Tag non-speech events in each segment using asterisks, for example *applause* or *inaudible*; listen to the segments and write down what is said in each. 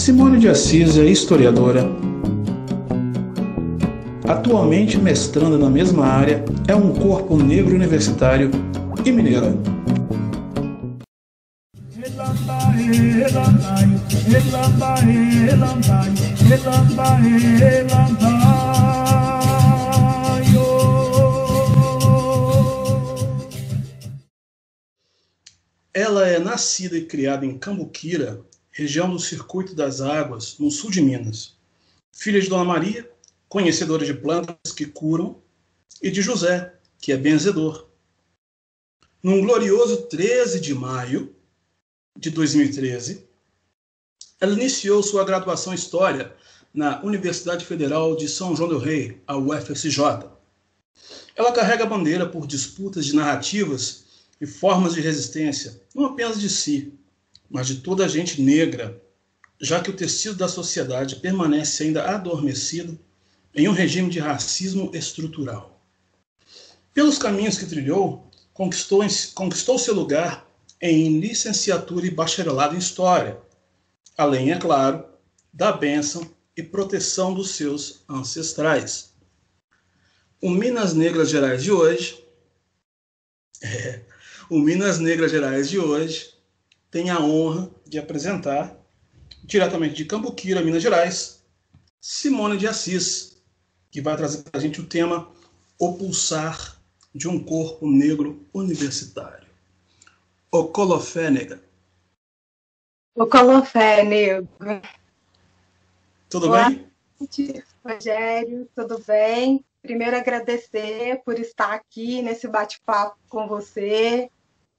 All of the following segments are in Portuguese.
Simone de Assis é historiadora. Atualmente mestranda na mesma área, é um corpo negro universitário e mineira. Ela é nascida e criada em Cambuquira, região do Circuito das Águas, no sul de Minas. Filha de Dona Maria, conhecedora de plantas que curam, e de José, que é benzedor. Num glorioso 13 de maio de 2013, ela iniciou sua graduação em História na Universidade Federal de São João del Rei, a UFSJ. Ela carrega a bandeira por disputas de narrativas e formas de resistência, não apenas de si, mas de toda a gente negra, já que o tecido da sociedade permanece ainda adormecido em um regime de racismo estrutural. Pelos caminhos que trilhou, conquistou, conquistou seu lugar em licenciatura e bacharelado em História, além, é claro, da bênção e proteção dos seus ancestrais. O Minas Negras Gerais de hoje *laughs* é, o Minas Negras Gerais de hoje tem a honra de apresentar, diretamente de Cambuquira, Minas Gerais, Simone de Assis, que vai trazer para a gente o tema O Pulsar de um Corpo Negro Universitário. O Colofé Negra. O Colofé Negro. Tudo Boa bem? Noite, Rogério, tudo bem? Primeiro agradecer por estar aqui nesse bate-papo com você,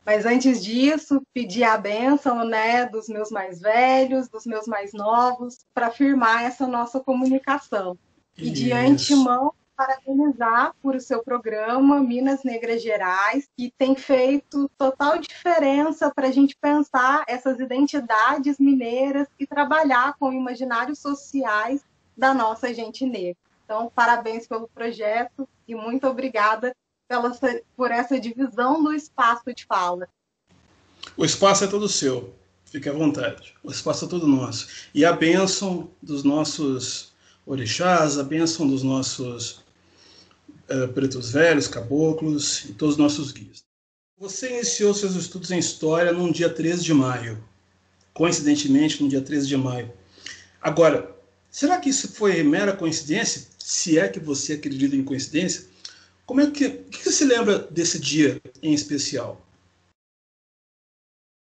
mas antes disso, pedir a bênção né, dos meus mais velhos, dos meus mais novos, para firmar essa nossa comunicação. E Isso. de antemão, parabenizar por o seu programa Minas Negras Gerais, que tem feito total diferença para a gente pensar essas identidades mineiras e trabalhar com imaginários sociais da nossa gente negra. Então, parabéns pelo projeto e muito obrigada pela, por essa divisão do espaço de fala. O espaço é todo seu, fique à vontade. O espaço é todo nosso. E a bênção dos nossos orixás, a bênção dos nossos uh, pretos velhos, caboclos e todos os nossos guias. Você iniciou seus estudos em História num dia 13 de maio. Coincidentemente, no dia 13 de maio. Agora, será que isso foi mera coincidência? Se é que você acredita em coincidência? Como é que, o que você se lembra desse dia em especial?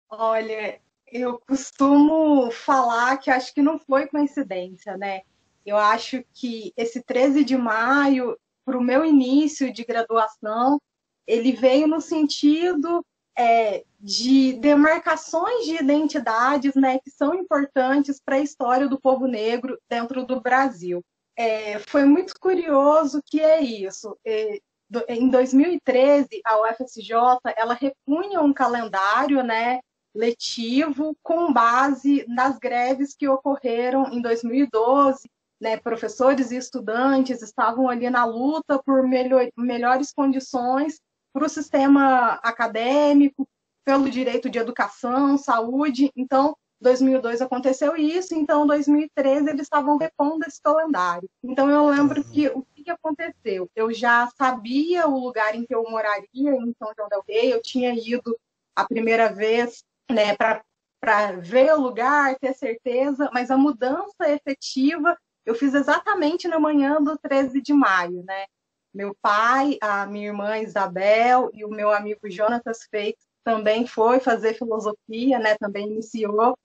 Olha, eu costumo falar que acho que não foi coincidência, né? Eu acho que esse 13 de maio, para o meu início de graduação, ele veio no sentido é, de demarcações de identidades né, que são importantes para a história do povo negro dentro do Brasil. É, foi muito curioso que é isso. É, em 2013, a UFSJ ela repunha um calendário né, letivo com base nas greves que ocorreram em 2012. Né, professores e estudantes estavam ali na luta por melhor, melhores condições para o sistema acadêmico, pelo direito de educação, saúde. Então, 2002 aconteceu isso, então 2013 eles estavam repondo esse calendário. Então eu lembro que o que, aconteceu? Eu já sabia o lugar em que eu moraria, em São João del Rei, eu tinha ido a primeira vez né, para ver o lugar, ter certeza, mas a mudança efetiva eu fiz exatamente na manhã do 13 de maio, né? Meu pai, a minha irmã Isabel e o meu amigo Jonatas Feitos também foi fazer filosofia, né? Também iniciou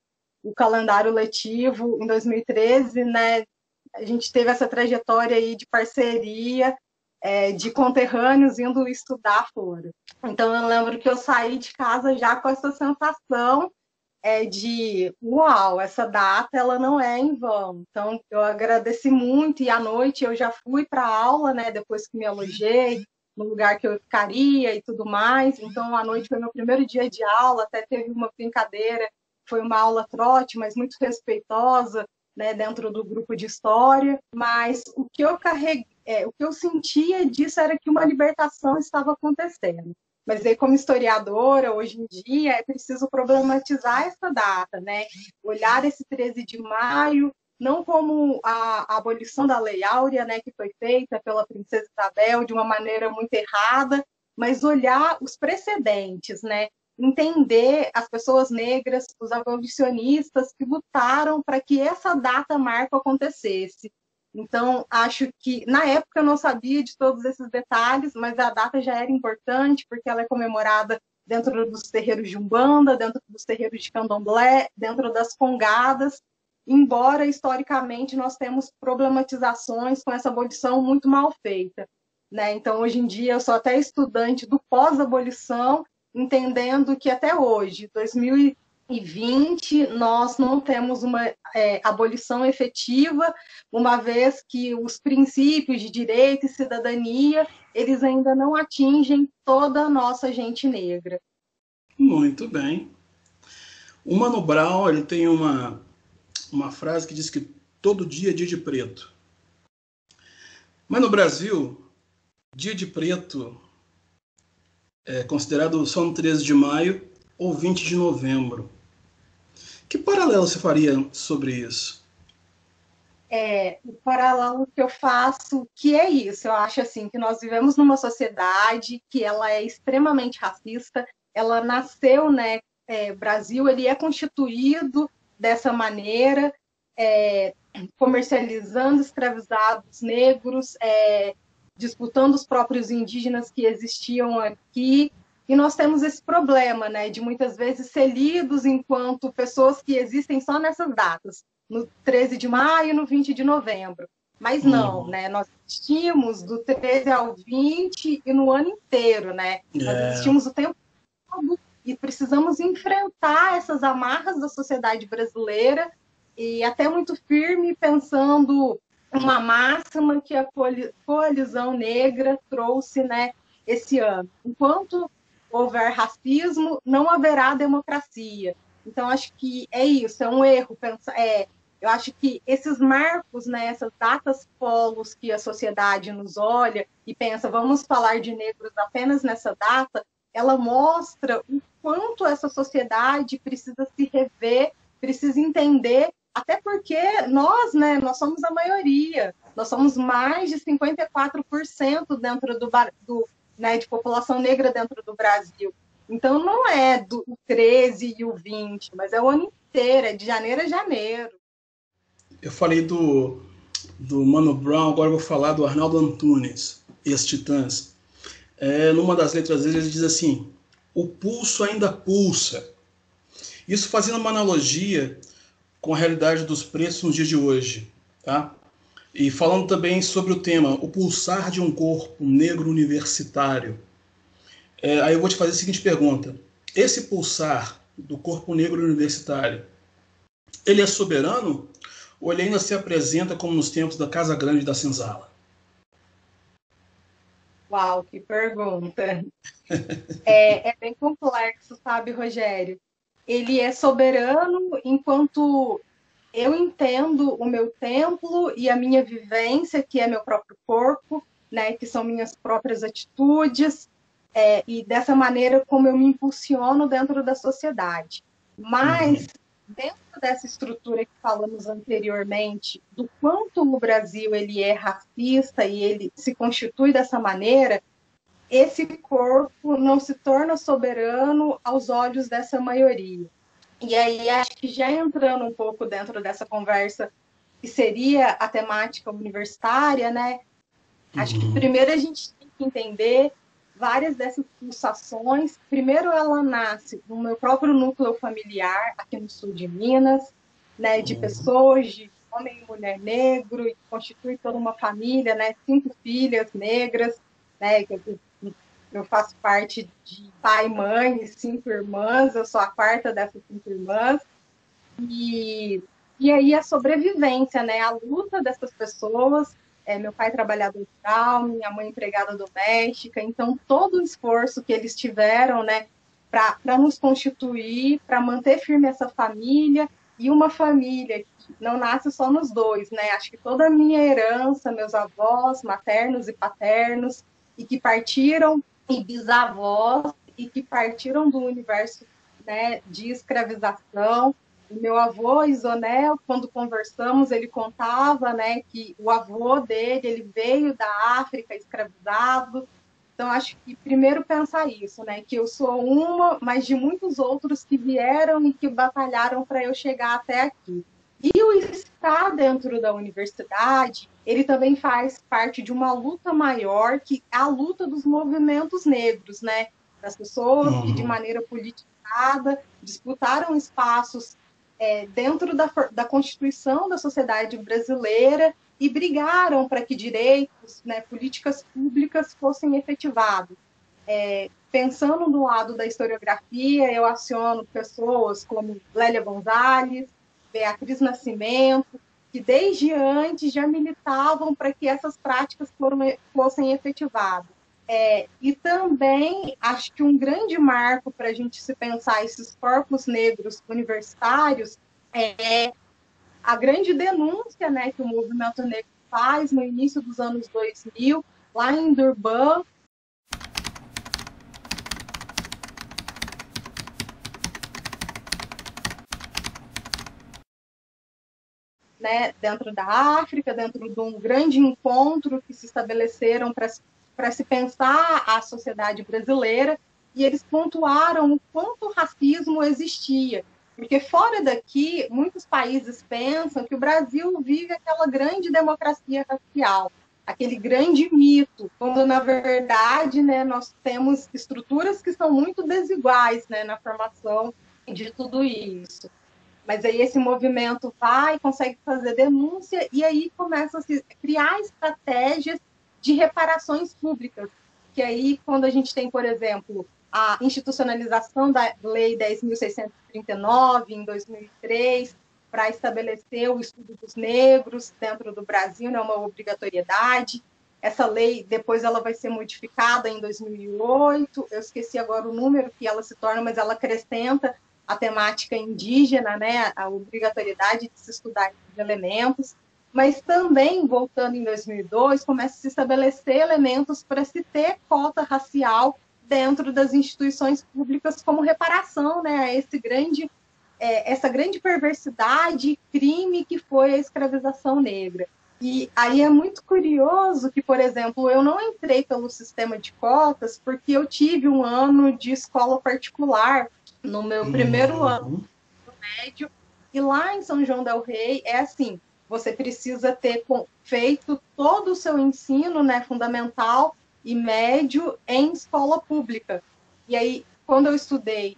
o calendário letivo em 2013, né? A gente teve essa trajetória aí de parceria, é, de conterrâneos indo estudar fora. Então eu lembro que eu saí de casa já com essa sensação é, de uau, essa data ela não é em vão. Então eu agradeci muito e à noite eu já fui para aula, né? Depois que me alojei no lugar que eu ficaria e tudo mais. Então à noite foi meu primeiro dia de aula, até teve uma brincadeira foi uma aula trote, mas muito respeitosa, né, dentro do grupo de história. Mas o que eu carreguei, é, o que eu sentia disso era que uma libertação estava acontecendo. Mas aí, como historiadora, hoje em dia, é preciso problematizar essa data, né? Olhar esse 13 de maio não como a, a, abolição da Lei Áurea, né, que foi feita pela Princesa Isabel de uma maneira muito errada, mas olhar os precedentes, né? Entender as pessoas negras, os abolicionistas que lutaram para que essa data marco acontecesse. Então, acho que na época eu não sabia de todos esses detalhes, mas a data já era importante porque ela é comemorada dentro dos terreiros de Umbanda, dentro dos terreiros de Candomblé, dentro das congadas, embora historicamente nós temos problematizações com essa abolição muito mal feita. Né? Então, hoje em dia, eu sou até estudante do pós-abolição, entendendo que até hoje, 2020, nós não temos uma é, abolição efetiva, uma vez que os princípios de direito e cidadania, eles ainda não atingem toda a nossa gente negra. Muito bem. O Mano Brown ele tem uma, uma frase que diz que todo dia é dia de preto. Mas no Brasil, dia de preto é considerado só no 13 de maio ou 20 de novembro. Que paralelo você faria sobre isso? É, o paralelo que eu faço, que é isso, eu acho assim, que nós vivemos numa sociedade que ela é extremamente racista, ela nasceu, né, é, Brasil, ele é constituído dessa maneira, é, comercializando escravizados negros, é, disputando os próprios indígenas que existiam aqui. E nós temos esse problema, né, de muitas vezes ser lidos enquanto pessoas que existem só nessas datas, no 13 de maio e no 20 de novembro. Mas não, uhum. né? Nós existimos do 13 ao 20 e no ano inteiro, né? Nós é. existimos o tempo todo e precisamos enfrentar essas amarras da sociedade brasileira e até muito firme pensando uma máxima que a coalizão negra trouxe né, esse ano. Enquanto houver racismo, não haverá democracia. Então, acho que é isso, é um erro. Pensar, é, eu acho que esses marcos, né, essas datas polos que a sociedade nos olha e pensa, vamos falar de negros apenas nessa data, ela mostra o quanto essa sociedade precisa se rever, precisa entender, até porque nós, né, nós somos a maioria, nós somos mais de 54% dentro do, do né, de população negra dentro do Brasil. Então não é do 13 e o 20, mas é o ano inteiro, é de janeiro a janeiro. Eu falei do, do Mano Brown, agora vou falar do Arnaldo Antunes, ex-Titãs é, numa das letras dele, ele diz assim: o pulso ainda pulsa. Isso fazendo uma analogia com a realidade dos preços nos dias de hoje. Tá? E falando também sobre o tema, o pulsar de um corpo negro universitário. É, aí eu vou te fazer a seguinte pergunta: esse pulsar do corpo negro universitário, ele é soberano ou ele ainda se apresenta como nos tempos da Casa Grande da Senzala? Uau, que pergunta. *laughs* é, é bem complexo, sabe, Rogério? Ele é soberano enquanto eu entendo o meu templo e a minha vivência, que é meu próprio corpo, né, que são minhas próprias atitudes, é, e dessa maneira como eu me impulsiono dentro da sociedade. Mas uhum dentro dessa estrutura que falamos anteriormente, do quanto o Brasil ele é racista e ele se constitui dessa maneira, esse corpo não se torna soberano aos olhos dessa maioria. E aí acho que já entrando um pouco dentro dessa conversa que seria a temática universitária, né? Acho que uhum. primeiro a gente tem que entender várias dessas pulsações. Primeiro, ela nasce no meu próprio núcleo familiar, aqui no sul de Minas, né, de uhum. pessoas, de homem e mulher negro, e constitui toda uma família, né, cinco filhas negras, né, que eu, faço parte de pai, mãe e cinco irmãs, eu sou a quarta dessas cinco irmãs, e, e aí a sobrevivência, né, a luta dessas pessoas é, meu pai trabalhador rural, minha mãe empregada doméstica, então todo o esforço que eles tiveram, né, para nos constituir, para manter firme essa família e uma família que não nasce só nos dois, né? Acho que toda a minha herança, meus avós maternos e paternos, e que partiram e bisavós e que partiram do universo né, de escravização. O meu avô, Isonel, quando conversamos, ele contava né, que o avô dele ele veio da África escravizado. Então, acho que primeiro pensar isso, né? Que eu sou uma, mas de muitos outros que vieram e que batalharam para eu chegar até aqui. E o estar dentro da universidade, ele também faz parte de uma luta maior, que é a luta dos movimentos negros, né? Das pessoas uhum. que, de uhum. maneira politizada, disputaram espaços é, dentro da, da Constituição da sociedade brasileira e brigaram para que direitos, né, políticas públicas fossem efetivados. É, pensando no lado da historiografia, eu aciono pessoas como Lélia Gonzalez, Beatriz Nascimento, que desde antes já militavam para que essas práticas foram, fossem efetivadas. É, e também acho que um grande marco para a gente se pensar esses corpos negros universitários é a grande denúncia né, que o movimento negro faz no início dos anos 2000, lá em Durban, né, dentro da África, dentro de um grande encontro que se estabeleceram para se pensar a sociedade brasileira, e eles pontuaram o quanto o racismo existia. Porque fora daqui, muitos países pensam que o Brasil vive aquela grande democracia racial, aquele grande mito, quando na verdade né, nós temos estruturas que são muito desiguais né, na formação de tudo isso. Mas aí esse movimento vai, consegue fazer denúncia e aí começa a se criar estratégias de reparações públicas. Que aí, quando a gente tem, por exemplo, a institucionalização da Lei 10.639, em 2003, para estabelecer o estudo dos negros dentro do Brasil, é uma obrigatoriedade. Essa lei, depois, ela vai ser modificada em 2008. Eu esqueci agora o número que ela se torna, mas ela acrescenta a temática indígena, né, a obrigatoriedade de se estudar elementos, mas também, voltando em 2002, começa a se estabelecer elementos para se ter cota racial dentro das instituições públicas como reparação né, a esse grande, é, essa grande perversidade crime que foi a escravização negra. E aí é muito curioso que, por exemplo, eu não entrei pelo sistema de cotas porque eu tive um ano de escola particular no meu primeiro uhum. ano do médio. E lá em São João del Rei é assim: você precisa ter feito todo o seu ensino né, fundamental e médio em escola pública. E aí, quando eu estudei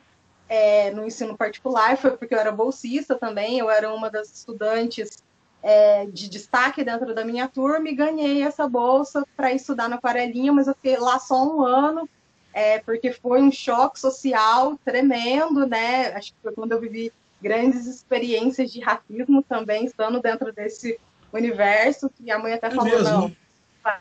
é, no ensino particular, foi porque eu era bolsista também, eu era uma das estudantes é, de destaque dentro da minha turma e ganhei essa bolsa para estudar na Aquarelinha, mas eu fiquei lá só um ano é, porque foi um choque social tremendo, né? Acho que foi quando eu vivi grandes experiências de racismo também, estando dentro desse universo, que a mãe até é falou, mesmo? não,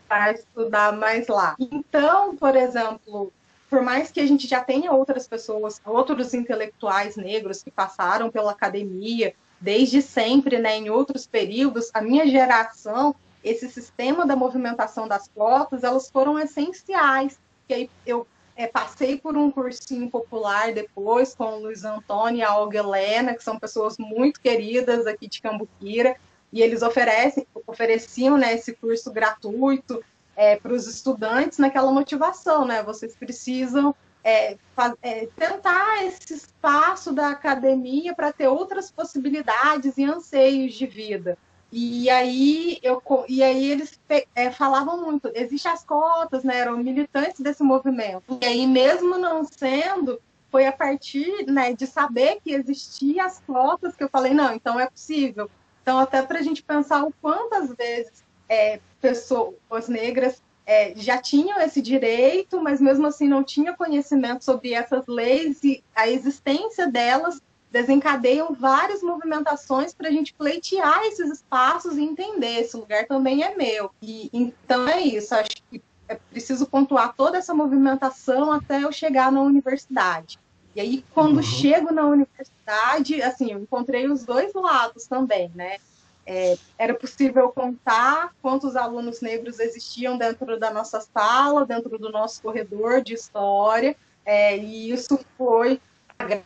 para estudar mais lá. Então, por exemplo, por mais que a gente já tenha outras pessoas, outros intelectuais negros que passaram pela academia desde sempre, né, em outros períodos, a minha geração, esse sistema da movimentação das cotas, elas foram essenciais. Que aí eu é, passei por um cursinho popular depois com o Luiz Antônio e a Olga Helena, que são pessoas muito queridas aqui de Cambuquira, e eles oferecem, ofereciam né, esse curso gratuito é, para os estudantes naquela motivação, né? Vocês precisam é, é, tentar esse espaço da academia para ter outras possibilidades e anseios de vida. E aí, eu, e aí eles é, falavam muito, existem as cotas, né, eram militantes desse movimento. E aí, mesmo não sendo, foi a partir né, de saber que existiam as cotas que eu falei, não, então é possível. Então, até para a gente pensar o quantas vezes é, pessoas negras é, já tinham esse direito, mas mesmo assim não tinham conhecimento sobre essas leis e a existência delas desencadeiam várias movimentações para a gente pleitear esses espaços e entender esse lugar também é meu. E então é isso. Acho que é preciso pontuar toda essa movimentação até eu chegar na universidade. E aí, quando uhum. chego na universidade, assim, eu encontrei os dois lados também, né? é, era possível contar quantos alunos negros existiam dentro da nossa sala, dentro do nosso corredor de história, é, e isso foi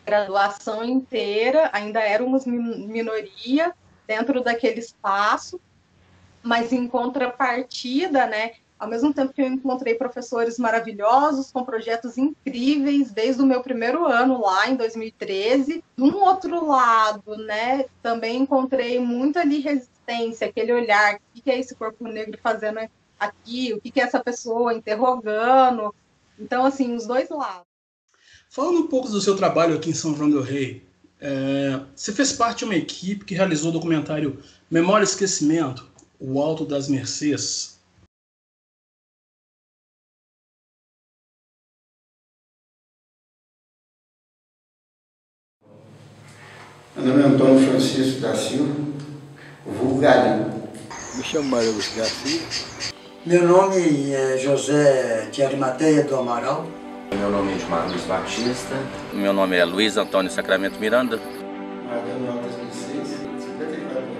graduação inteira, ainda éramos minoria dentro daquele espaço, mas em contrapartida, né, ao mesmo tempo que eu encontrei professores maravilhosos, com projetos incríveis, desde o meu primeiro ano lá, em 2013. De um outro lado, né, também encontrei muita ali resistência, aquele olhar, o que é esse corpo negro fazendo aqui, o que é essa pessoa interrogando. Então, assim, os dois lados. Falando um pouco do seu trabalho aqui em São João del Rei, é, você fez parte de uma equipe que realizou o documentário Memória e Esquecimento, O Alto das Mercês, Meu nome é Antônio Francisco da Silva, vulgo Galinho. Me chamo Mário Augusto Garcia. Meu nome é José de Arimateia do Amaral. Meu nome é Marcos Batista. Meu nome é Luiz Antônio Sacramento Miranda. Daniel 2006, 54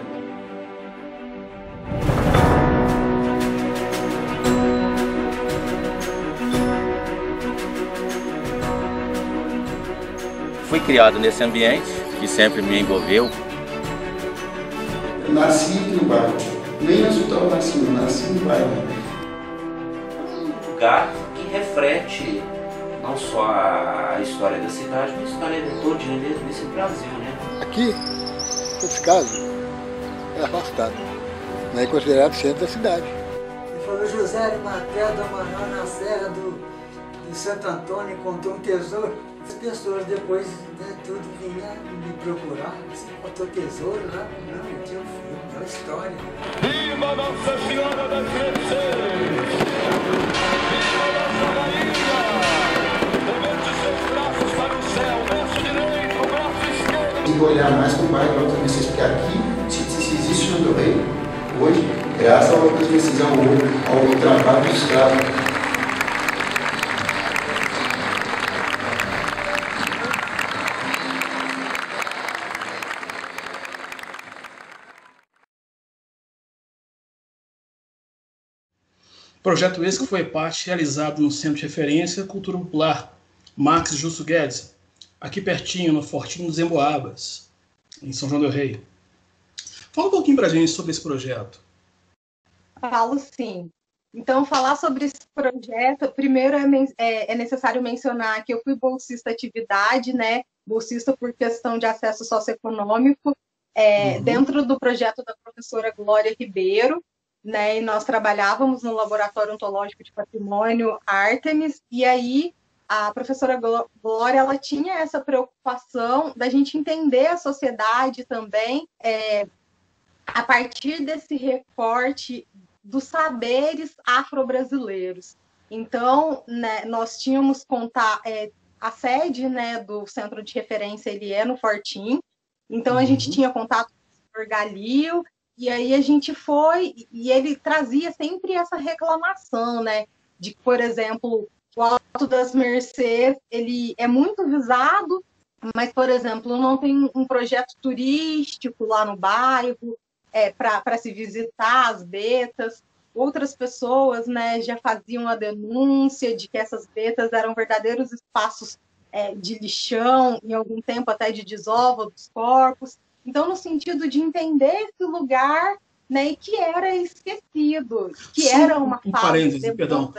Fui criado nesse ambiente que sempre me envolveu. Eu nasci no bairro, nem no hospital eu nasci, eu nasci no bairro. Um lugar que reflete não só a história da cidade, mas a história de todinha desse Brasil, né? Aqui, esse caso, é afastado, não é considerado centro da cidade. Ele falou, José Maté do Amaral, na serra do, de Santo Antônio, encontrou um tesouro. As pessoas depois né, tudo vinha me procurar, você encontrou tesouro lá? Não, eu tinha um filme, uma história. Viva Nossa Senhora das Mercedes! Viva Nossa Rainha! Que olhar mais para o para outras Mercedes, porque aqui, se, se existe no Rei, hoje, graças ao outras Mercedes, ao, ao trabalho do escravo, Projeto esse que foi parte realizado no Centro de Referência Cultura Popular Marques Justo Guedes, aqui pertinho, no Fortinho dos Emboabas, em São João del Rei. Fala um pouquinho para a gente sobre esse projeto. Falo sim. Então, falar sobre esse projeto, primeiro é, é, é necessário mencionar que eu fui bolsista atividade, né? Bolsista por questão de acesso socioeconômico, é, uhum. dentro do projeto da professora Glória Ribeiro, né? E nós trabalhávamos no Laboratório Ontológico de Patrimônio Artemis, e aí a professora Glória ela tinha essa preocupação da gente entender a sociedade também é, a partir desse recorte dos saberes afro-brasileiros. Então, né, nós tínhamos contar é, a sede né, do centro de referência ele é no Fortim, então a gente uhum. tinha contato com o Galil e aí a gente foi, e ele trazia sempre essa reclamação, né? De, por exemplo, o Alto das Mercês, ele é muito visado, mas, por exemplo, não tem um projeto turístico lá no bairro é, para se visitar as betas. Outras pessoas né, já faziam a denúncia de que essas betas eram verdadeiros espaços é, de lixão, em algum tempo até de desova dos corpos. Então, no sentido de entender esse lugar né, e que era esquecido, que Sim, era uma um parêntese, perdão.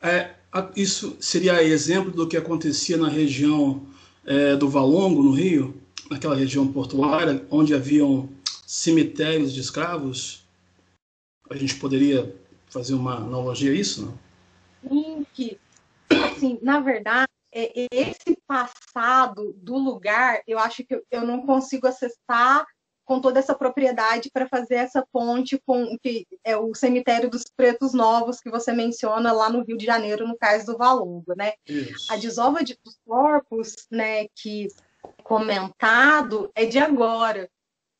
É, isso seria exemplo do que acontecia na região é, do Valongo, no Rio, naquela região portuária, onde haviam cemitérios de escravos? A gente poderia fazer uma analogia a isso, não? Que, assim, na verdade, é, esse passado do lugar, eu acho que eu não consigo acessar com toda essa propriedade para fazer essa ponte com o que é o cemitério dos Pretos Novos que você menciona lá no Rio de Janeiro, no Cais do Valongo, né? Isso. A desova de, dos corpos, né, que comentado é de agora,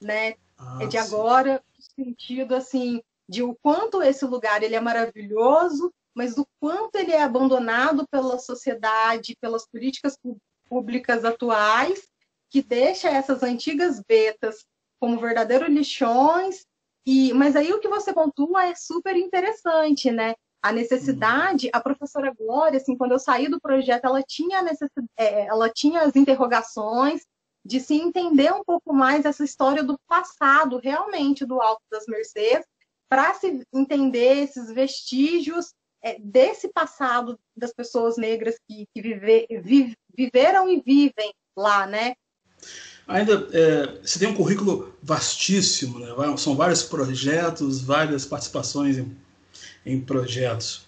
né? Ah, é de sim. agora, no sentido assim de o quanto esse lugar ele é maravilhoso mas do quanto ele é abandonado pela sociedade, pelas políticas públicas atuais, que deixa essas antigas betas como verdadeiros lixões E, mas aí o que você pontua é super interessante, né? A necessidade, a professora Glória, assim, quando eu saí do projeto, ela tinha, necessidade, é, ela tinha as interrogações de se entender um pouco mais essa história do passado, realmente, do Alto das Mercês, para se entender esses vestígios é, desse passado das pessoas negras que, que vive, vive, viveram e vivem lá, né? Ainda é, tem um currículo vastíssimo, né? São vários projetos, várias participações em, em projetos.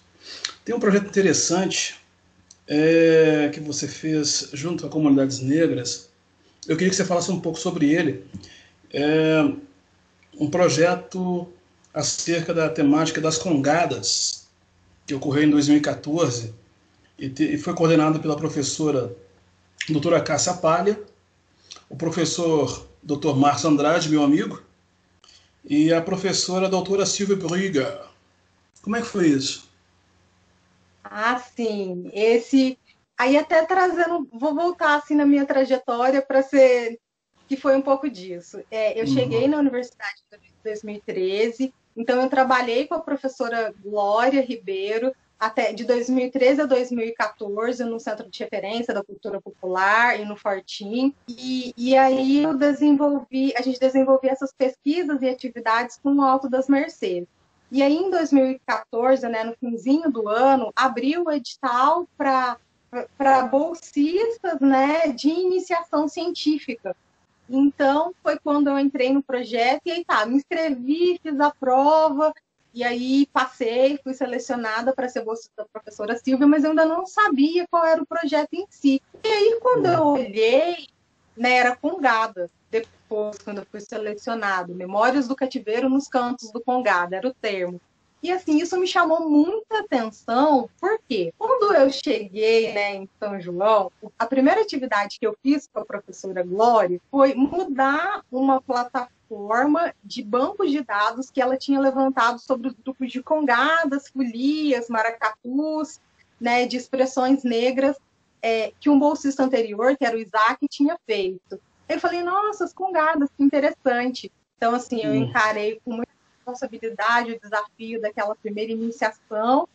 Tem um projeto interessante é, que você fez junto a comunidades negras. Eu queria que você falasse um pouco sobre ele. É um projeto acerca da temática das congadas, que ocorreu em 2014 e, te, e foi coordenado pela professora doutora Cássia Palha, o professor Dr. Marcos Andrade, meu amigo, e a professora doutora Silvia Briga. Como é que foi isso? Ah, sim. Esse. Aí até trazendo, vou voltar assim na minha trajetória para ser que foi um pouco disso. É, eu uhum. cheguei na universidade em 2013, então eu trabalhei com a professora Glória Ribeiro até de 2013 a 2014 no Centro de Referência da Cultura Popular e no Fortim. E, e aí eu desenvolvi, a gente desenvolvia essas pesquisas e atividades com o Alto das Mercês. E aí, em 2014, né, no finzinho do ano, abriu o edital para bolsistas né, de iniciação científica. Então, foi quando eu entrei no projeto e aí tá, me inscrevi, fiz a prova, e aí passei, fui selecionada para ser bolsista da professora Silvia, mas eu ainda não sabia qual era o projeto em si. E aí, quando eu olhei, né, era Congada. Depois, quando eu fui selecionado, Memórias do Cativeiro nos Cantos do Congada, era o termo. E assim, isso me chamou muita atenção, porque quando eu cheguei né, em São João, a primeira atividade que eu fiz com a professora Glória foi mudar uma plataforma de bancos de dados que ela tinha levantado sobre os grupos de congadas, folias, maracatus, né, de expressões negras é, que um bolsista anterior, que era o Isaac, tinha feito. Eu falei, nossa, as congadas, que interessante. Então, assim, eu encarei com muita responsabilidade, o desafio daquela primeira iniciação.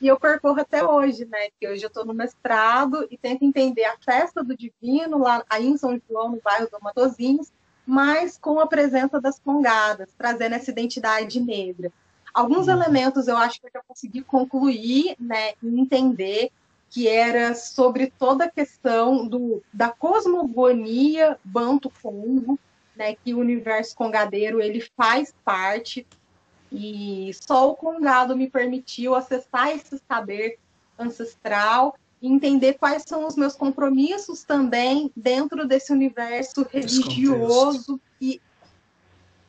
E eu percorro até hoje, né? Que hoje eu estou no mestrado e tento entender a festa do divino lá aí em São João, no bairro do Matozinhos, mas com a presença das congadas, trazendo essa identidade negra. Alguns uhum. elementos eu acho que eu já consegui concluir, né, e entender que era sobre toda a questão do, da cosmogonia banto-congo, né, que o universo congadeiro ele faz parte e só o congado me permitiu acessar esse saber ancestral e entender quais são os meus compromissos também dentro desse universo religioso e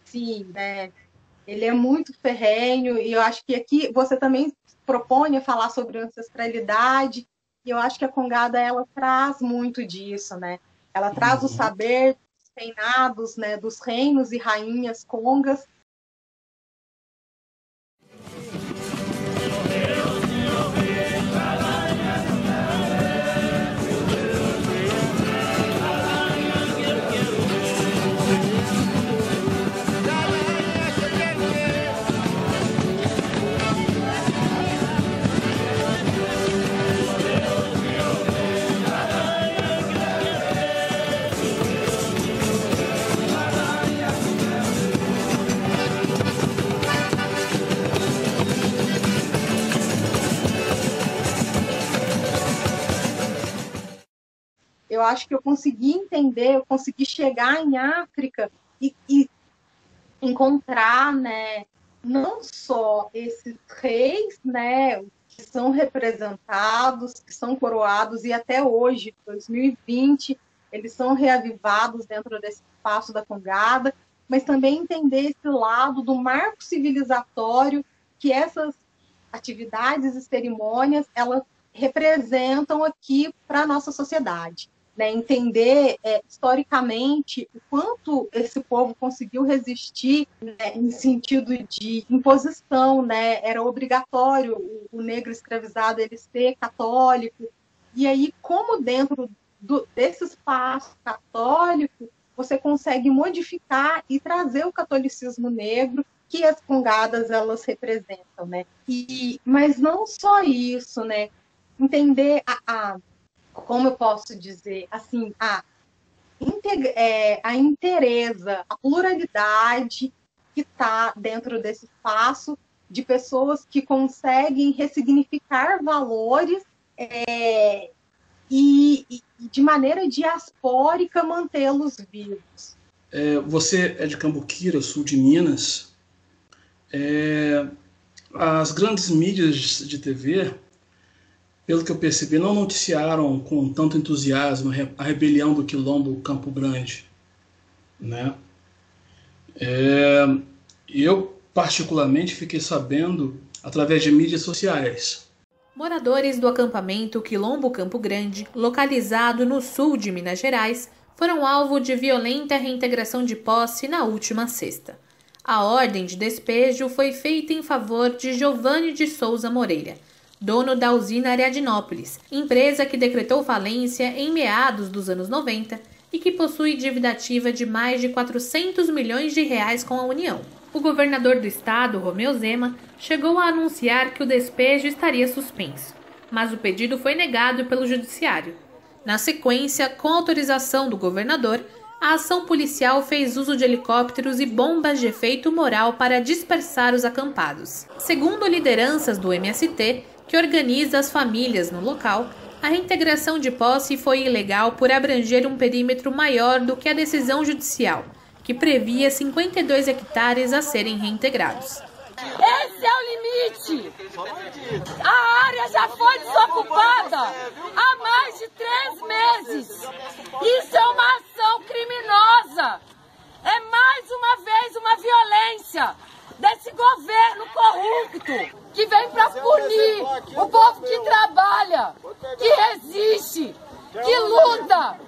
sim, né? Ele é muito ferrenho e eu acho que aqui você também propõe falar sobre ancestralidade e eu acho que a Congada ela traz muito disso, né? Ela traz uhum. o saber reinados, né, dos reinos e rainhas congas entender, eu consegui chegar em África e, e encontrar, né, não só esses reis, né, que são representados, que são coroados e até hoje, 2020, eles são reavivados dentro desse espaço da Congada, mas também entender esse lado do marco civilizatório que essas atividades e cerimônias elas representam aqui para a nossa sociedade né, entender é, historicamente o quanto esse povo conseguiu resistir né, em sentido de imposição, né, era obrigatório o, o, negro escravizado ele ser católico, e aí como dentro do, desse espaço católico você consegue modificar e trazer o catolicismo negro que as congadas elas representam, né? E, mas não só isso, né? Entender a, a como eu posso dizer, assim, a, é, a interesa, a pluralidade que está dentro desse espaço de pessoas que conseguem ressignificar valores é, e, e, de maneira diaspórica mantê-los vivos. É, você é de Cambuquira, sul de Minas. É, as grandes mídias de TV, pelo que eu percebi, não noticiaram com tanto entusiasmo a rebelião do Quilombo Campo Grande. Né? É, eu, particularmente, fiquei sabendo através de mídias sociais. Moradores do acampamento Quilombo Campo Grande, localizado no sul de Minas Gerais, foram alvo de violenta reintegração de posse na última sexta. A ordem de despejo foi feita em favor de Giovanni de Souza Moreira, dono da usina Ariadnópolis, empresa que decretou falência em meados dos anos 90 e que possui dívida ativa de mais de 400 milhões de reais com a União. O governador do estado, Romeu Zema, chegou a anunciar que o despejo estaria suspenso, mas o pedido foi negado pelo judiciário. Na sequência, com autorização do governador, a ação policial fez uso de helicópteros e bombas de efeito moral para dispersar os acampados. Segundo lideranças do MST, que organiza as famílias no local, a reintegração de posse foi ilegal por abranger um perímetro maior do que a decisão judicial, que previa 52 hectares a serem reintegrados. Esse é o limite. A área já foi desocupada há mais de três meses. Isso é uma ação criminosa. É mais uma vez uma violência desse governo corrupto que vem para punir o povo que trabalha, que resiste, que luta,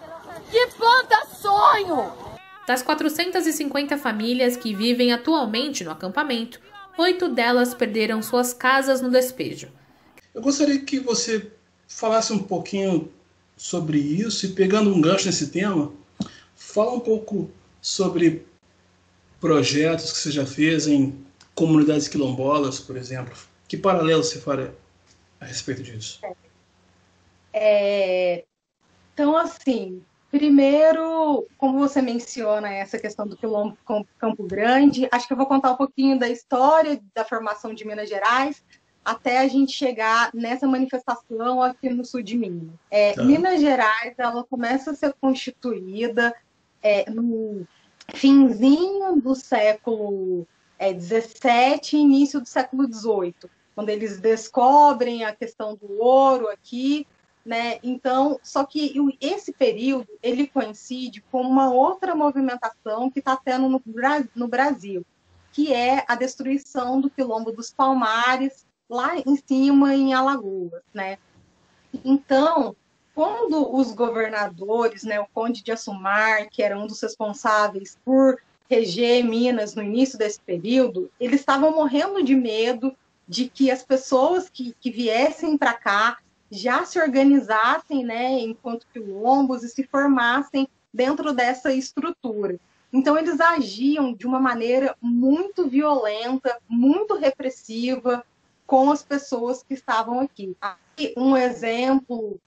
que planta sonho. Das 450 famílias que vivem atualmente no acampamento, oito delas perderam suas casas no despejo. Eu gostaria que você falasse um pouquinho sobre isso e, pegando um gancho nesse tema, fala um pouco sobre projetos que você já fez em comunidades quilombolas, por exemplo. Que paralelo você faria a respeito disso? É, então, assim, Primeiro, como você menciona essa questão do quilombo Campo Grande, acho que eu vou contar um pouquinho da história da formação de Minas Gerais até a gente chegar nessa manifestação aqui no sul de Minas. É, tá. Minas Gerais ela começa a ser constituída é, no finzinho do século é, 17 e início do século 18, quando eles descobrem a questão do ouro aqui né? Então, só que esse período ele coincide com uma outra movimentação que está tendo no, no Brasil, que é a destruição do quilombo dos Palmares lá em cima em Alagoas, né? Então, quando os governadores, né, o Conde de Assumar, que era um dos responsáveis por reger Minas no início desse período, eles estavam morrendo de medo de que as pessoas que, que viessem para cá já se organizassem, né, enquanto quilombos e se formassem dentro dessa estrutura. Então eles agiam de uma maneira muito violenta, muito repressiva com as pessoas que estavam aqui. Um exemplo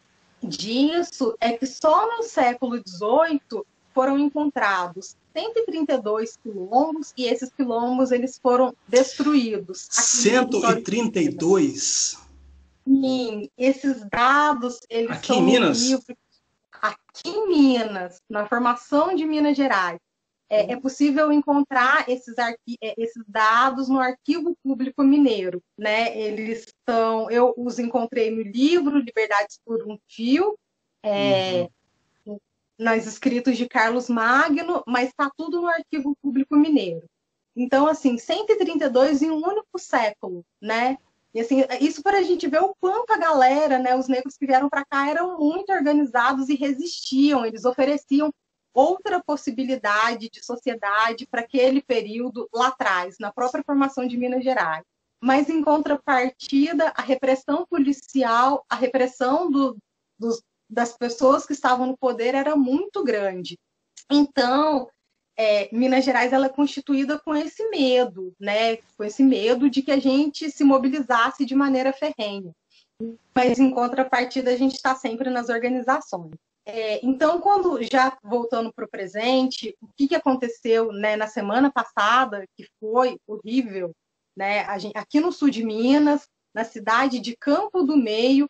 disso é que só no século XVIII foram encontrados 132 quilombos e esses quilombos eles foram destruídos. 132? Sim, esses dados, eles aqui são em Minas? Livros, aqui em Minas, na formação de Minas Gerais. É, é possível encontrar esses, é, esses dados no Arquivo Público Mineiro, né? Eles estão, eu os encontrei no livro Liberdades por um Fio, é, uhum. nas escritos de Carlos Magno, mas está tudo no Arquivo Público Mineiro. Então, assim, 132 em um único século, né? E assim, isso para a gente ver o quanto a galera, né, os negros que vieram para cá eram muito organizados e resistiam, eles ofereciam outra possibilidade de sociedade para aquele período lá atrás, na própria formação de Minas Gerais. Mas, em contrapartida, a repressão policial, a repressão do, dos, das pessoas que estavam no poder era muito grande. Então, é, Minas Gerais ela é constituída com esse medo, né? Com esse medo de que a gente se mobilizasse de maneira ferrenha. Mas em contrapartida a gente está sempre nas organizações. É, então, quando já voltando para o presente, o que, que aconteceu né, na semana passada, que foi horrível, né? Gente, aqui no sul de Minas, na cidade de Campo do Meio,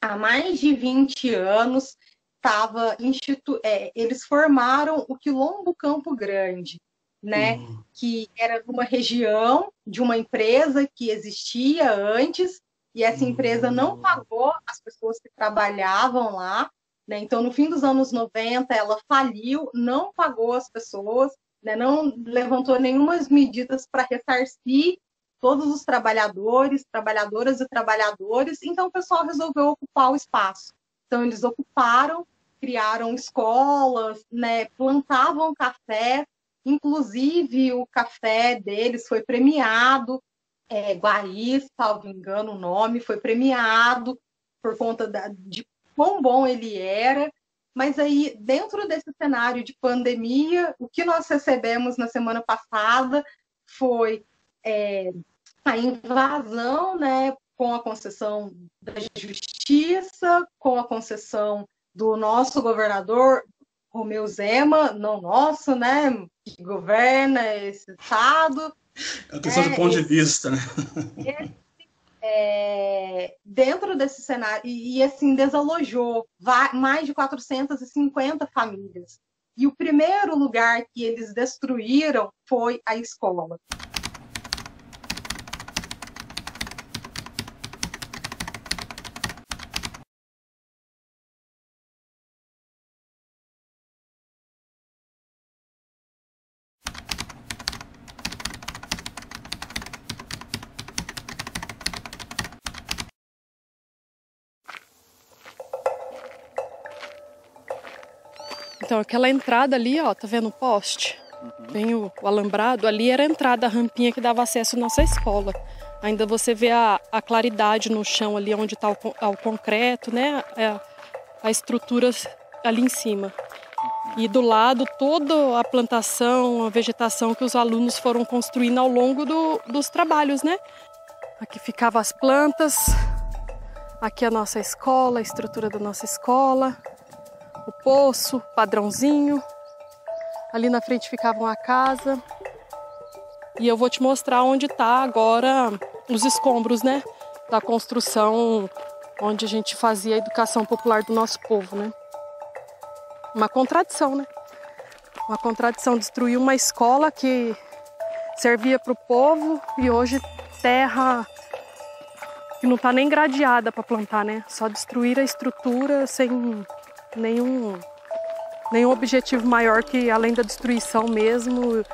há mais de 20 anos, estava institu é, eles formaram o Quilombo Campo Grande, né? Uhum. Que era uma região de uma empresa que existia antes e essa empresa não uhum. pagou as pessoas que trabalhavam lá. Né? Então, no fim dos anos 90, ela faliu, não pagou as pessoas, né? não levantou nenhuma medidas para ressarcir todos os trabalhadores, trabalhadoras e trabalhadores. Então, o pessoal resolveu ocupar o espaço. Então, eles ocuparam criaram escolas, né, plantavam café, inclusive o café deles foi premiado, é, Guari, salvo engano o nome, foi premiado por conta da, de quão bom ele era. Mas aí, dentro desse cenário de pandemia, o que nós recebemos na semana passada foi é, a invasão, né, com a concessão da justiça, com a concessão do nosso governador Romeu Zema, não nosso, né, que governa esse estado. É uma questão é, de ponto esse, de vista, né? É, dentro desse cenário, e, e assim, desalojou mais de 450 famílias. E o primeiro lugar que eles destruíram foi a escola. Então, aquela entrada ali, ó, tá vendo o poste? Uhum. Vem o, o, alambrado, ali era a entrada, a rampinha que dava acesso à nossa escola. Ainda você vê a, a claridade no chão ali onde está o, o, concreto, né? A, é, a estrutura ali em cima. E do lado toda a plantação, a vegetação que os alunos foram construindo ao longo do, dos trabalhos, né? Aqui ficavam as plantas, aqui a nossa escola, a estrutura da nossa escola o poço, padrãozinho. Ali na frente ficava uma casa. E eu vou te mostrar onde está agora os escombros, né? Da construção onde a gente fazia a educação popular do nosso povo, né? Uma contradição, né? Uma contradição destruir uma escola que servia para o povo e hoje terra que não está nem gradeada para plantar, né? Só destruir a estrutura sem nenhum, nenhum objetivo maior que além da destruição mesmo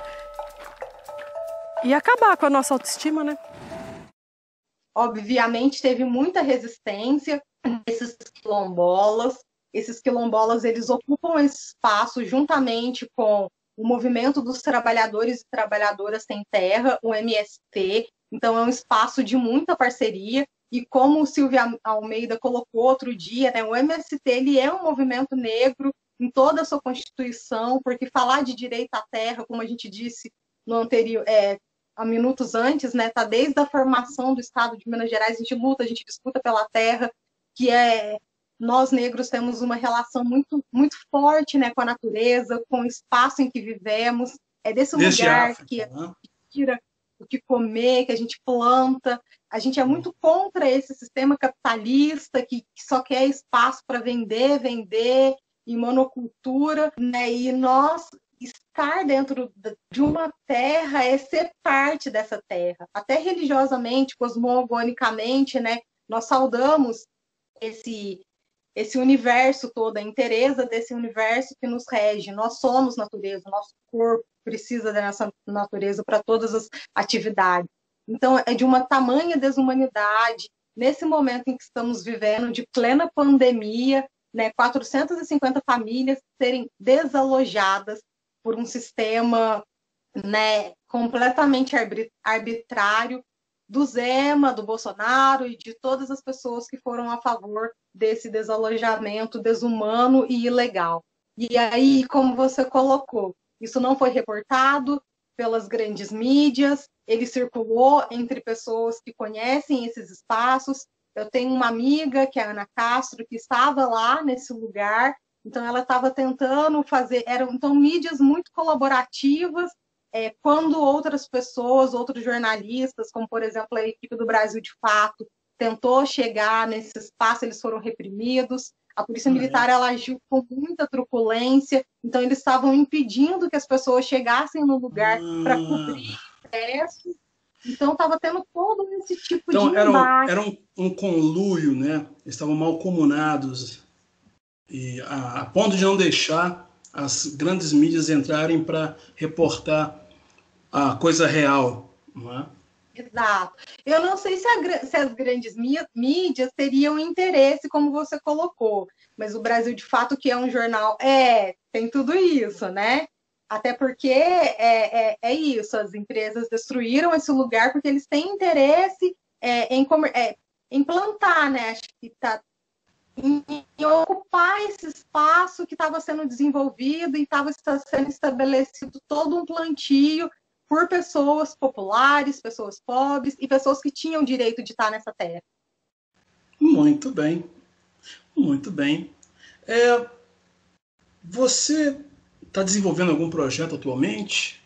e acabar com a nossa autoestima, né? Obviamente teve muita resistência esses quilombolas. Esses quilombolas eles ocupam espaço juntamente com o movimento dos trabalhadores e trabalhadoras sem terra, o MST. Então é um espaço de muita parceria. E como o Silvia Almeida colocou outro dia, né, o MST ele é um movimento negro em toda a sua constituição, porque falar de direito à terra, como a gente disse no anterior, é, há minutos antes, né, tá desde a formação do Estado de Minas Gerais, a gente luta, a gente disputa pela terra, que é nós negros temos uma relação muito muito forte, né, com a natureza, com o espaço em que vivemos, é desse Desde lugar África, que né? tira o que comer, que a gente planta. A gente é muito contra esse sistema capitalista que, que só quer espaço para vender, vender e monocultura, né? E nós estar dentro de uma terra é ser parte dessa terra, até religiosamente, cosmogonicamente, né? Nós saudamos esse esse universo todo, a inteireza desse universo que nos rege. Nós somos natureza, nosso corpo precisa dessa natureza para todas as atividades. Então, é de uma tamanha desumanidade, nesse momento em que estamos vivendo, de plena pandemia, né, 450 famílias serem desalojadas por um sistema né, completamente arbitrário do Zema, do Bolsonaro e de todas as pessoas que foram a favor desse desalojamento desumano e ilegal. E aí, como você colocou, Isso não foi reportado pelas grandes mídias, ele circulou entre pessoas que conhecem esses espaços. Eu tenho uma amiga, que é a Ana Castro, que estava lá nesse lugar, então ela estava tentando fazer, eram então mídias muito colaborativas, é, quando outras pessoas, outros jornalistas, como por exemplo a equipe do Brasil de Fato, tentou chegar nesse espaço, eles foram reprimidos. A polícia militar ela agiu com muita truculência, então eles estavam impedindo que as pessoas chegassem no lugar para Ah. cobrir ingressos. Então estava tendo todo esse tipo Então de era, um, era um, um conluio, né? Eles estavam mal comunados e a, a ponto de não deixar as grandes mídias entrarem para reportar a coisa real, não é? Exato. Eu não sei se, a se as grandes mí- mídias teriam interesse, como você colocou, mas o Brasil, de fato, que é um jornal, é, tem tudo isso, né? Até porque é, é, é isso, as empresas destruíram esse lugar porque eles têm interesse é, em, é, em plantar, né? Acho que tá em, em ocupar esse espaço que estava sendo desenvolvido e estava sendo estabelecido todo um plantio por pessoas populares, pessoas pobres e pessoas que tinham direito de estar nessa terra. Muito bem, muito bem. É, você está desenvolvendo algum projeto atualmente?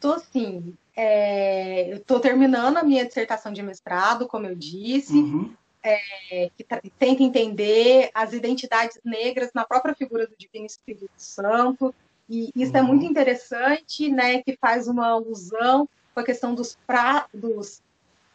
Tô sim. É, estou terminando a minha dissertação de mestrado, como eu disse, Uhum. é, que tenta entender as identidades negras na própria figura do Divino Espírito Santo. E isso é Uhum. muito interessante, né, que faz uma alusão com a questão dos, pra, dos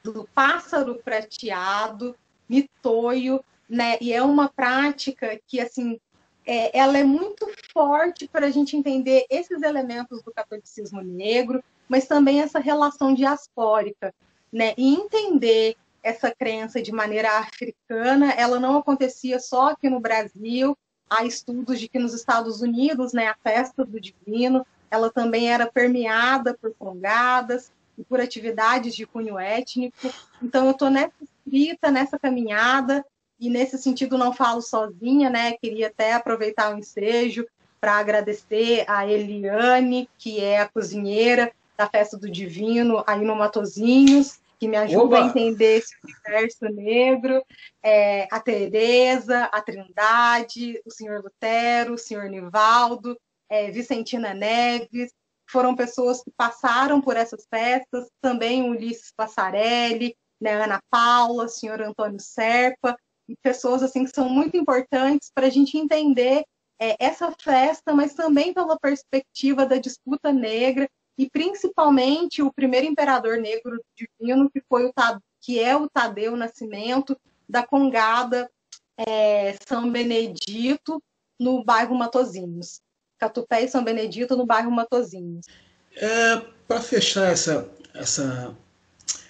do pássaro prateado, mitoio, né? E é uma prática que, assim, é, ela é muito forte para a gente entender esses elementos do catolicismo negro, mas também essa relação diaspórica, né? E entender essa crença de maneira africana, ela não acontecia só aqui no Brasil. Há estudos de que nos Estados Unidos, né, a festa do divino, ela também era permeada por congadas e por atividades de cunho étnico. Então, eu estou nessa escrita, nessa caminhada, e nesse sentido não falo sozinha, né? Queria até aproveitar o ensejo para agradecer a Eliane, que é a cozinheira da Festa do Divino aí no Matozinhos, que me ajuda Oba! a entender esse universo negro, é, a Tereza, a Trindade, o senhor Lutero, o senhor Nivaldo, é, Vicentina Neves, foram pessoas que passaram por essas festas, também o Ulisses Passarelli, né, Ana Paula, o senhor Antônio Serpa, e pessoas assim que são muito importantes para a gente entender é, essa festa, mas também pela perspectiva da disputa negra e principalmente o primeiro imperador negro divino que foi o que é o Tadeu Nascimento da Congada é, São Benedito no bairro Matozinhos, Catupé e São Benedito no bairro Matozinhos. É, para fechar essa, essa,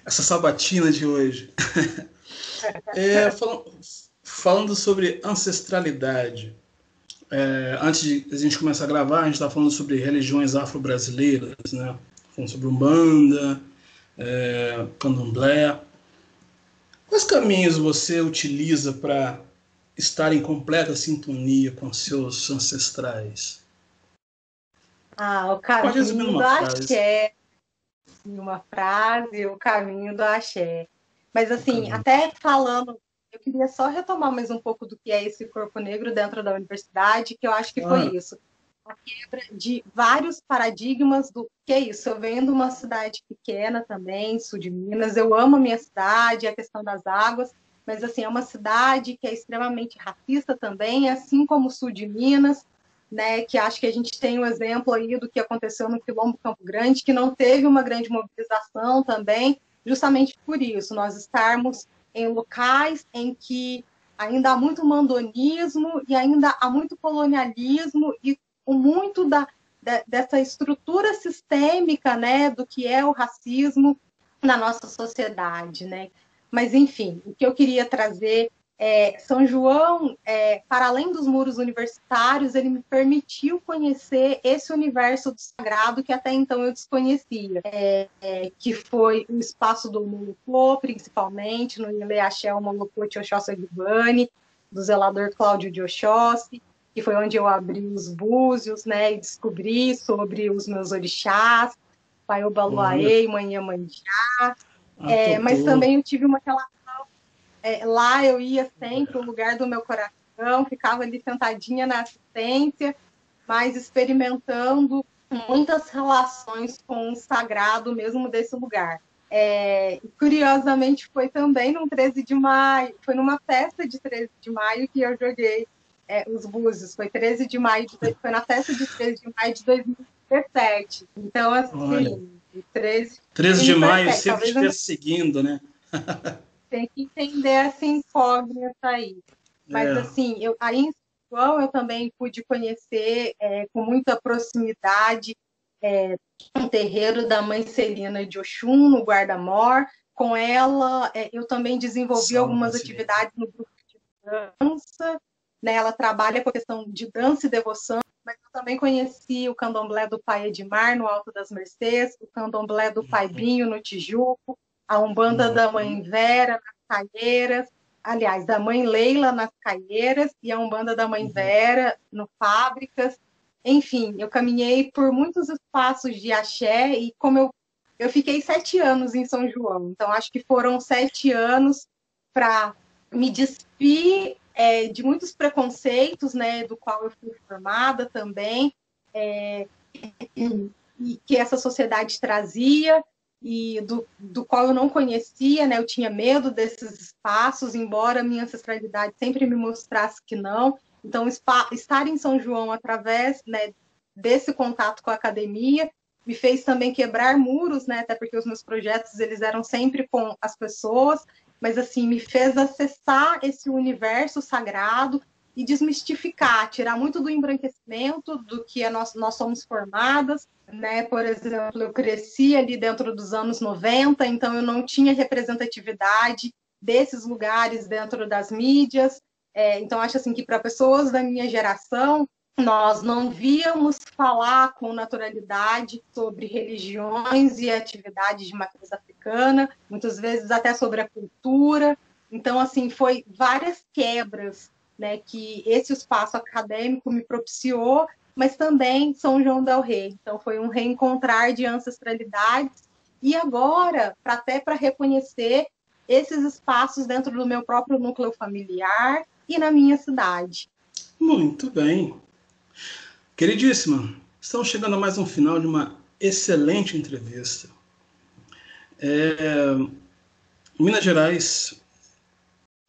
essa sabatina de hoje, *laughs* é, falam- falando sobre ancestralidade, é, antes de a gente começar a gravar, a gente estava falando sobre religiões afro-brasileiras, né? Falando sobre Umbanda, é, Candomblé. Quais caminhos você utiliza para estar em completa sintonia com seus ancestrais? Ah, o caminho do frase. axé. Em uma frase, o caminho do axé. Mas, assim, até falando, eu queria só retomar mais um pouco do que é esse corpo negro dentro da universidade, que eu acho que foi Ah. isso. A quebra de vários paradigmas do que é isso. Eu venho de uma cidade pequena também, sul de Minas. Eu amo a minha cidade, a questão das águas, mas, assim, é uma cidade que é extremamente racista também, assim como o sul de Minas né, que acho que a gente tem o exemplo aí do que aconteceu no Quilombo Campo Grande, que não teve uma grande mobilização também, justamente por isso, nós estarmos em locais em que ainda há muito mandonismo e ainda há muito colonialismo e muito da, de- dessa estrutura sistêmica, né, do que é o racismo na nossa sociedade, né? Mas enfim, o que eu queria trazer é, São João, é, para além dos muros universitários, ele me permitiu conhecer esse universo do sagrado que até então eu desconhecia, é, é, que foi o espaço do Molocô, principalmente, no Ileaxé, o Molocô de Oxóssi Aguibani, do zelador Cláudio de Oxóssi, que foi onde eu abri os búzios, né, e descobri sobre os meus orixás, Pai Obaluaê, Mãe Iemanjá, ah, é, mas também eu tive uma relação, é, lá eu ia sempre, o lugar do meu coração, ficava ali sentadinha na assistência, mas experimentando muitas relações com o sagrado mesmo desse lugar. É, curiosamente, foi também no 13 de maio, foi numa festa de 13 de maio que eu joguei é, os búzios. Foi 13 de maio, de, foi na festa de 13 de maio de 2017. Então, assim, Olha, 13, 13 de maio sempre te perseguindo, né? *laughs* tem que entender essa incógnita aí. Mas, é. assim, eu, aí em João eu também pude conhecer é, com muita proximidade é, um terreiro da mãe Celina de Oxum, no Guarda-Mor. Com ela, é, eu também desenvolvi algumas atividades no grupo de dança. Né? Ela trabalha com a questão de dança e devoção, mas eu também conheci o candomblé do Pai Edmar, no Alto das Mercês, o candomblé do Pai uhum. Binho, no Tijuco, a Umbanda da Mãe uhum. Vera, nas Caieiras, aliás, da Mãe Leila, nas Caieiras, e a Umbanda da Mãe uhum. Vera, no Fábricas. Enfim, eu caminhei por muitos espaços de axé e como eu, eu fiquei sete anos em São João, então acho que foram sete anos para me despir é, de muitos preconceitos, né, do qual eu fui formada também, é, e que essa sociedade trazia e do, do qual eu não conhecia, né, eu tinha medo desses espaços, embora a minha ancestralidade sempre me mostrasse que não. Então, estar em São João através né, desse contato com a academia me fez também quebrar muros, né, até porque os meus projetos eles eram sempre com as pessoas, mas assim me fez acessar esse universo sagrado e desmistificar, tirar muito do embranquecimento do que é nós, nós somos formadas, né? Por exemplo, eu cresci ali dentro dos anos 90, então eu não tinha representatividade desses lugares dentro das mídias. É, então acho assim que para pessoas da minha geração nós não víamos falar com naturalidade sobre religiões e atividades de matriz africana, muitas vezes até sobre a cultura. Então, assim, foi várias quebras né, que esse espaço acadêmico me propiciou, mas também São João del Rei. Então, foi um reencontrar de ancestralidades e agora, até para reconhecer esses espaços dentro do meu próprio núcleo familiar e na minha cidade. Muito bem. Queridíssima, estamos chegando a mais um final de uma excelente entrevista. É, Minas Gerais,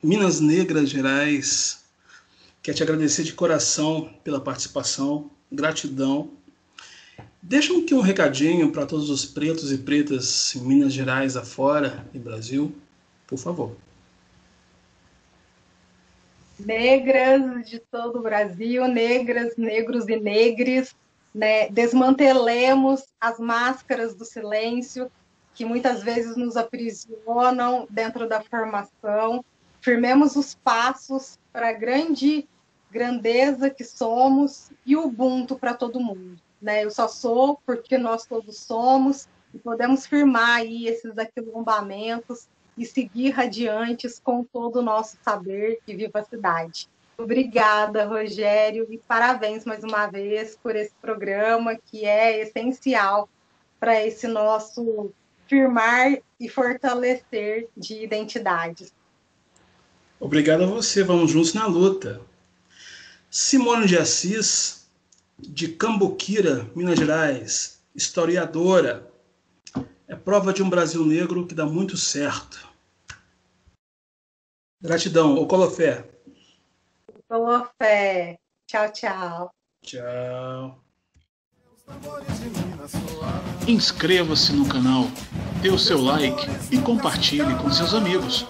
Minas Negras Gerais, quer te agradecer de coração pela participação, gratidão. Deixa aqui um recadinho para todos os pretos e pretas em Minas Gerais afora e Brasil, por favor negras de todo o Brasil, negras, negros e negres, né? desmantelemos as máscaras do silêncio que muitas vezes nos aprisionam dentro da formação, firmemos os passos para grande grandeza que somos e Ubuntu para todo mundo. Né? Eu só sou porque nós todos somos e podemos firmar aí esses aquilombamentos e seguir radiantes com todo o nosso saber e viva a cidade. Obrigada, Rogério, e parabéns mais uma vez por esse programa que é essencial para esse nosso firmar e fortalecer de identidades. Obrigado a você, vamos juntos na luta. Simone de Assis, de Cambuquira, Minas Gerais, historiadora, é prova de um Brasil negro que dá muito certo. Gratidão. O Colofé. Colofé. Tchau, tchau. Tchau. Inscreva-se no canal, dê o seu like e compartilhe com seus amigos.